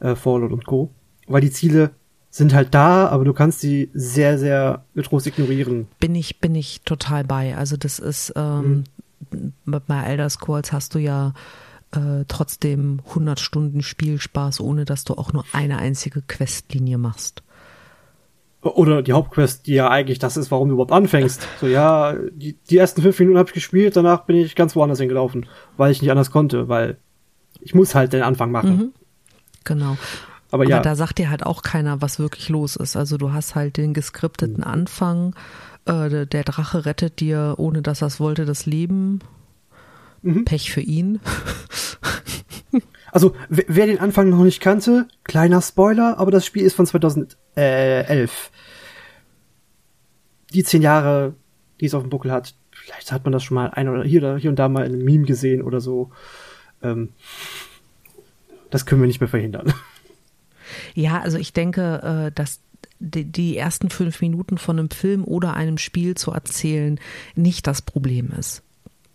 mhm. äh, Fallout und Co. Weil die Ziele sind halt da, aber du kannst sie sehr, sehr getrost ignorieren. Bin ich, bin ich total bei. Also das ist, ähm, mhm. bei Elder Scrolls hast du ja äh, trotzdem 100 Stunden Spielspaß, ohne dass du auch nur eine einzige Questlinie machst. Oder die Hauptquest, die ja eigentlich das ist, warum du überhaupt anfängst. So, ja, die, die ersten fünf Minuten habe ich gespielt, danach bin ich ganz woanders hingelaufen, weil ich nicht anders konnte, weil ich muss halt den Anfang machen. Mhm. Genau. Aber, Aber ja. da sagt dir halt auch keiner, was wirklich los ist. Also du hast halt den geskripteten mhm. Anfang, äh, der Drache rettet dir, ohne dass er es wollte, das Leben. Mhm. Pech für ihn. Also, wer den Anfang noch nicht kannte, kleiner Spoiler, aber das Spiel ist von 2011. Die zehn Jahre, die es auf dem Buckel hat, vielleicht hat man das schon mal ein oder hier, hier und da mal in einem Meme gesehen oder so. Ähm, das können wir nicht mehr verhindern. Ja, also ich denke, äh, dass die ersten fünf Minuten von einem Film oder einem Spiel zu erzählen nicht das Problem ist.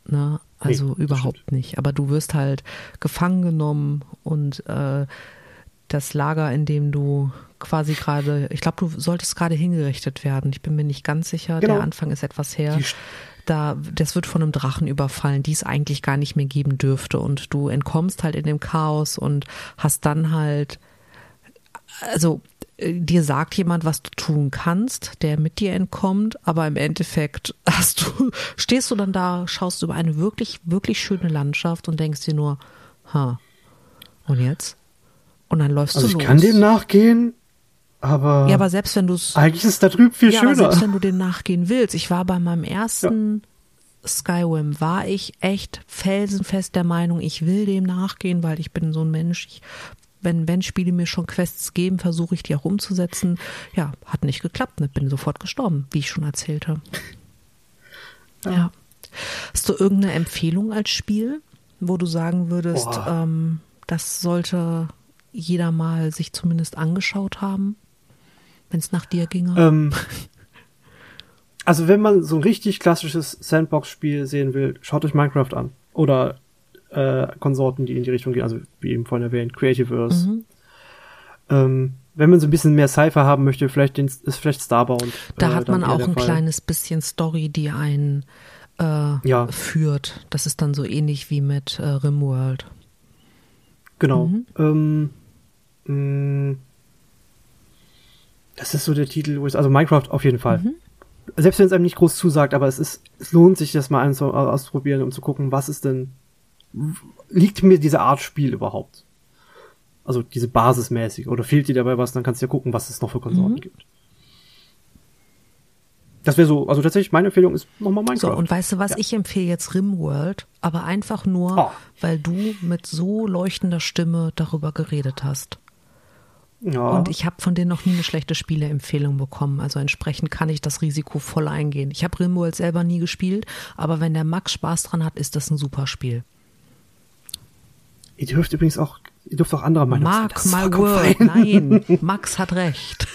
Ne? Also nee, überhaupt nicht. Aber du wirst halt gefangen genommen und äh, das Lager, in dem du quasi gerade, ich glaube, du solltest gerade hingerichtet werden. Ich bin mir nicht ganz sicher. Genau. Der Anfang ist etwas her. Da, das wird von einem Drachen überfallen, die es eigentlich gar nicht mehr geben dürfte. Und du entkommst halt in dem Chaos und hast dann halt, also dir sagt jemand, was du tun kannst, der mit dir entkommt, aber im Endeffekt hast du, stehst du dann da, schaust über eine wirklich, wirklich schöne Landschaft und denkst dir nur, ha, und jetzt? Und dann läufst also du los. Ich kann dem nachgehen, aber. Ja, aber selbst wenn du es. Eigentlich ist es da drüben viel ja, schöner. Aber selbst wenn du dem nachgehen willst. Ich war bei meinem ersten ja. Skyrim, war ich echt felsenfest der Meinung, ich will dem nachgehen, weil ich bin so ein Mensch, ich wenn, wenn Spiele mir schon Quests geben, versuche ich die auch umzusetzen. Ja, hat nicht geklappt, ne? bin sofort gestorben, wie ich schon erzählte. Ja. ja. Hast du irgendeine Empfehlung als Spiel, wo du sagen würdest, ähm, das sollte jeder mal sich zumindest angeschaut haben, wenn es nach dir ginge? Ähm, also wenn man so ein richtig klassisches Sandbox-Spiel sehen will, schaut euch Minecraft an. Oder äh, Konsorten, die in die Richtung gehen, also wie eben vorhin erwähnt, Creativeverse. Mhm. Ähm, wenn man so ein bisschen mehr Cypher haben möchte, vielleicht den, ist vielleicht Starbound. Da äh, hat man auch ein Fall. kleines bisschen Story, die einen äh, Ja. führt. Das ist dann so ähnlich wie mit äh, Rimworld. Genau. Mhm. Ähm, mh, das ist so der Titel, wo es, also Minecraft auf jeden Fall. Mhm. Selbst wenn es einem nicht groß zusagt, aber es ist, es lohnt sich, das mal auszuprobieren und zu gucken, was ist denn, liegt mir diese Art Spiel überhaupt? Also diese basismäßig. Oder fehlt dir dabei was, dann kannst du ja gucken, was es noch für Konsorten Mhm. gibt. Das wäre so, also tatsächlich meine Empfehlung ist nochmal Minecraft. So, und weißt du was? Ja. Ich empfehle jetzt Rimworld, aber einfach nur, Ah. weil du mit so leuchtender Stimme darüber geredet hast. ja. Und ich habe von denen noch nie eine schlechte Spieleempfehlung bekommen. Also entsprechend kann ich das Risiko voll eingehen. Ich habe Rimworld selber nie gespielt, aber wenn der Max Spaß dran hat, ist das ein super Spiel. Ihr dürft übrigens auch, ihr dürft auch anderer Meinung sein. Mark my word, fein. nein, Max hat recht.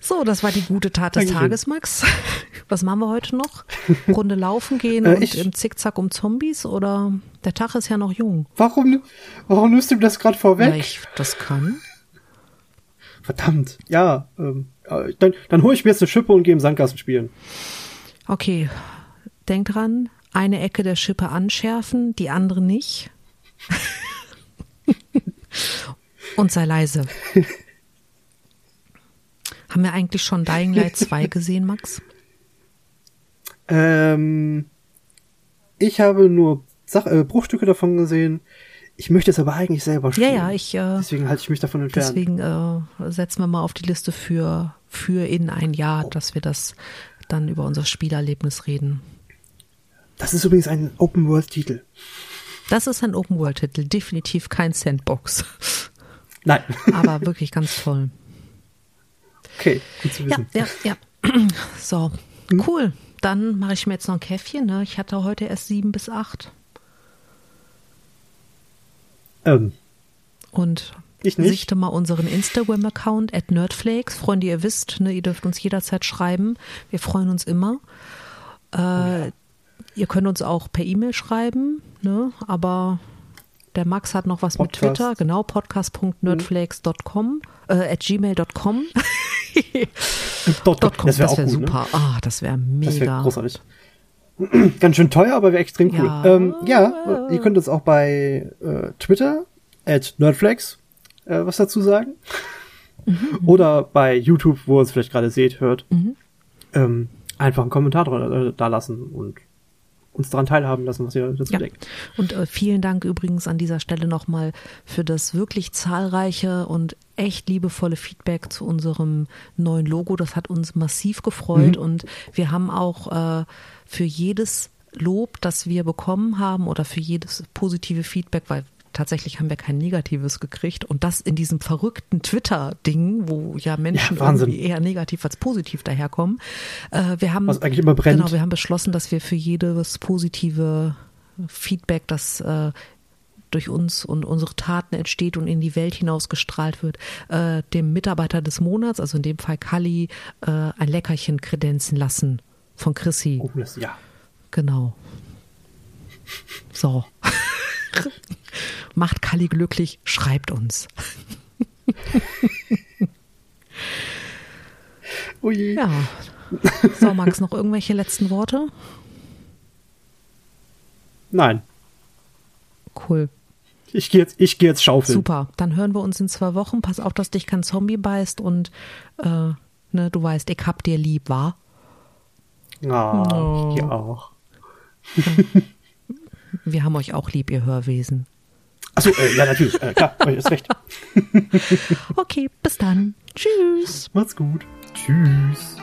So, das war die gute Tat des Dankeschön. Tages, Max. Was machen wir heute noch? Runde laufen gehen Äh, und im Zickzack um Zombies oder der Tag ist ja noch jung. Warum, warum nimmst du mir das gerade vorweg? Ja, ich das kann. Verdammt. Ja, ähm, äh, dann, dann hole ich mir jetzt eine Schippe und gehe im Sandkasten spielen. Okay, denk dran, eine Ecke der Schippe anschärfen, die andere nicht. und sei leise. Haben wir eigentlich schon Dying Light 2 gesehen, Max? Ähm, ich habe nur Sach äh, Bruchstücke davon gesehen. Ich möchte es aber eigentlich selber Ja, spielen. ja, ich äh, Deswegen halte ich mich davon entfernt. deswegen äh, setzen wir mal auf die Liste für für in ein Jahr, dass wir das dann über unser Spielerlebnis reden. Das ist übrigens ein Open-World-Titel. Das ist ein Open World Titel, definitiv kein Sandbox, Nein. aber wirklich ganz toll. Okay, gut zu Ja, wissen. ja, ja. So, cool. Dann mache ich mir jetzt noch ein Käffchen. Ne? Ich hatte heute erst sieben bis acht. Ähm, Und Ich nicht. sichte mal unseren Instagram-Account at Nerdflakes. Freunde, ihr wisst, ne, ihr dürft uns jederzeit schreiben. Wir freuen uns immer. Äh, Ihr könnt uns auch per E-Mail schreiben, ne? aber der Max hat noch was mit Podcast. Twitter. Genau, podcast.nerdflakes.com, äh, at gmail.com. dot, Dot com, das wäre gut, ne? super. Ah, das wäre Das wäre mega. großartig. Ganz schön teuer, aber wäre extrem cool. Ja. Ähm, ja, ihr könnt uns auch bei äh, Twitter at Nerdflex äh, was dazu sagen. Mhm, Oder bei YouTube, wo ihr uns vielleicht gerade seht, hört. Ähm, einfach einen Kommentar da, da lassen und uns daran teilhaben lassen, was ihr dazu Ja. denkt. Und äh, vielen Dank übrigens an dieser Stelle nochmal für das wirklich zahlreiche und echt liebevolle Feedback zu unserem neuen Logo. Das hat uns massiv gefreut und wir haben auch äh, für jedes Lob, das wir bekommen haben oder für jedes positive Feedback, weil tatsächlich haben wir kein negatives gekriegt und das in diesem verrückten Twitter-Ding, wo ja Menschen Ja, irgendwie eher negativ als positiv daherkommen. Äh, wir haben Was eigentlich immer brennt. Genau, wir haben beschlossen, dass wir für jedes positive Feedback, das äh, durch uns und unsere Taten entsteht und in die Welt hinausgestrahlt wird, äh, dem Mitarbeiter des Monats, also in dem Fall Kali, äh, ein Leckerchen kredenzen lassen von Chrissy. Oh, das, ja. Genau. So. Macht Kali glücklich, schreibt uns. Ui. Ja. So, Max, noch irgendwelche letzten Worte? Nein. Cool. Ich gehe jetzt, ich gehe jetzt schaufeln. Super, dann hören wir uns in zwei Wochen. Pass auf, dass dich kein Zombie beißt und äh, ne, du weißt, ich hab dir lieb, war? Ah, Oh. ich auch. Wir haben euch auch lieb, ihr Hörwesen. Achso, äh, ja, natürlich. Äh, klar, euch ist recht. Okay, bis dann. Tschüss. Macht's gut. Tschüss.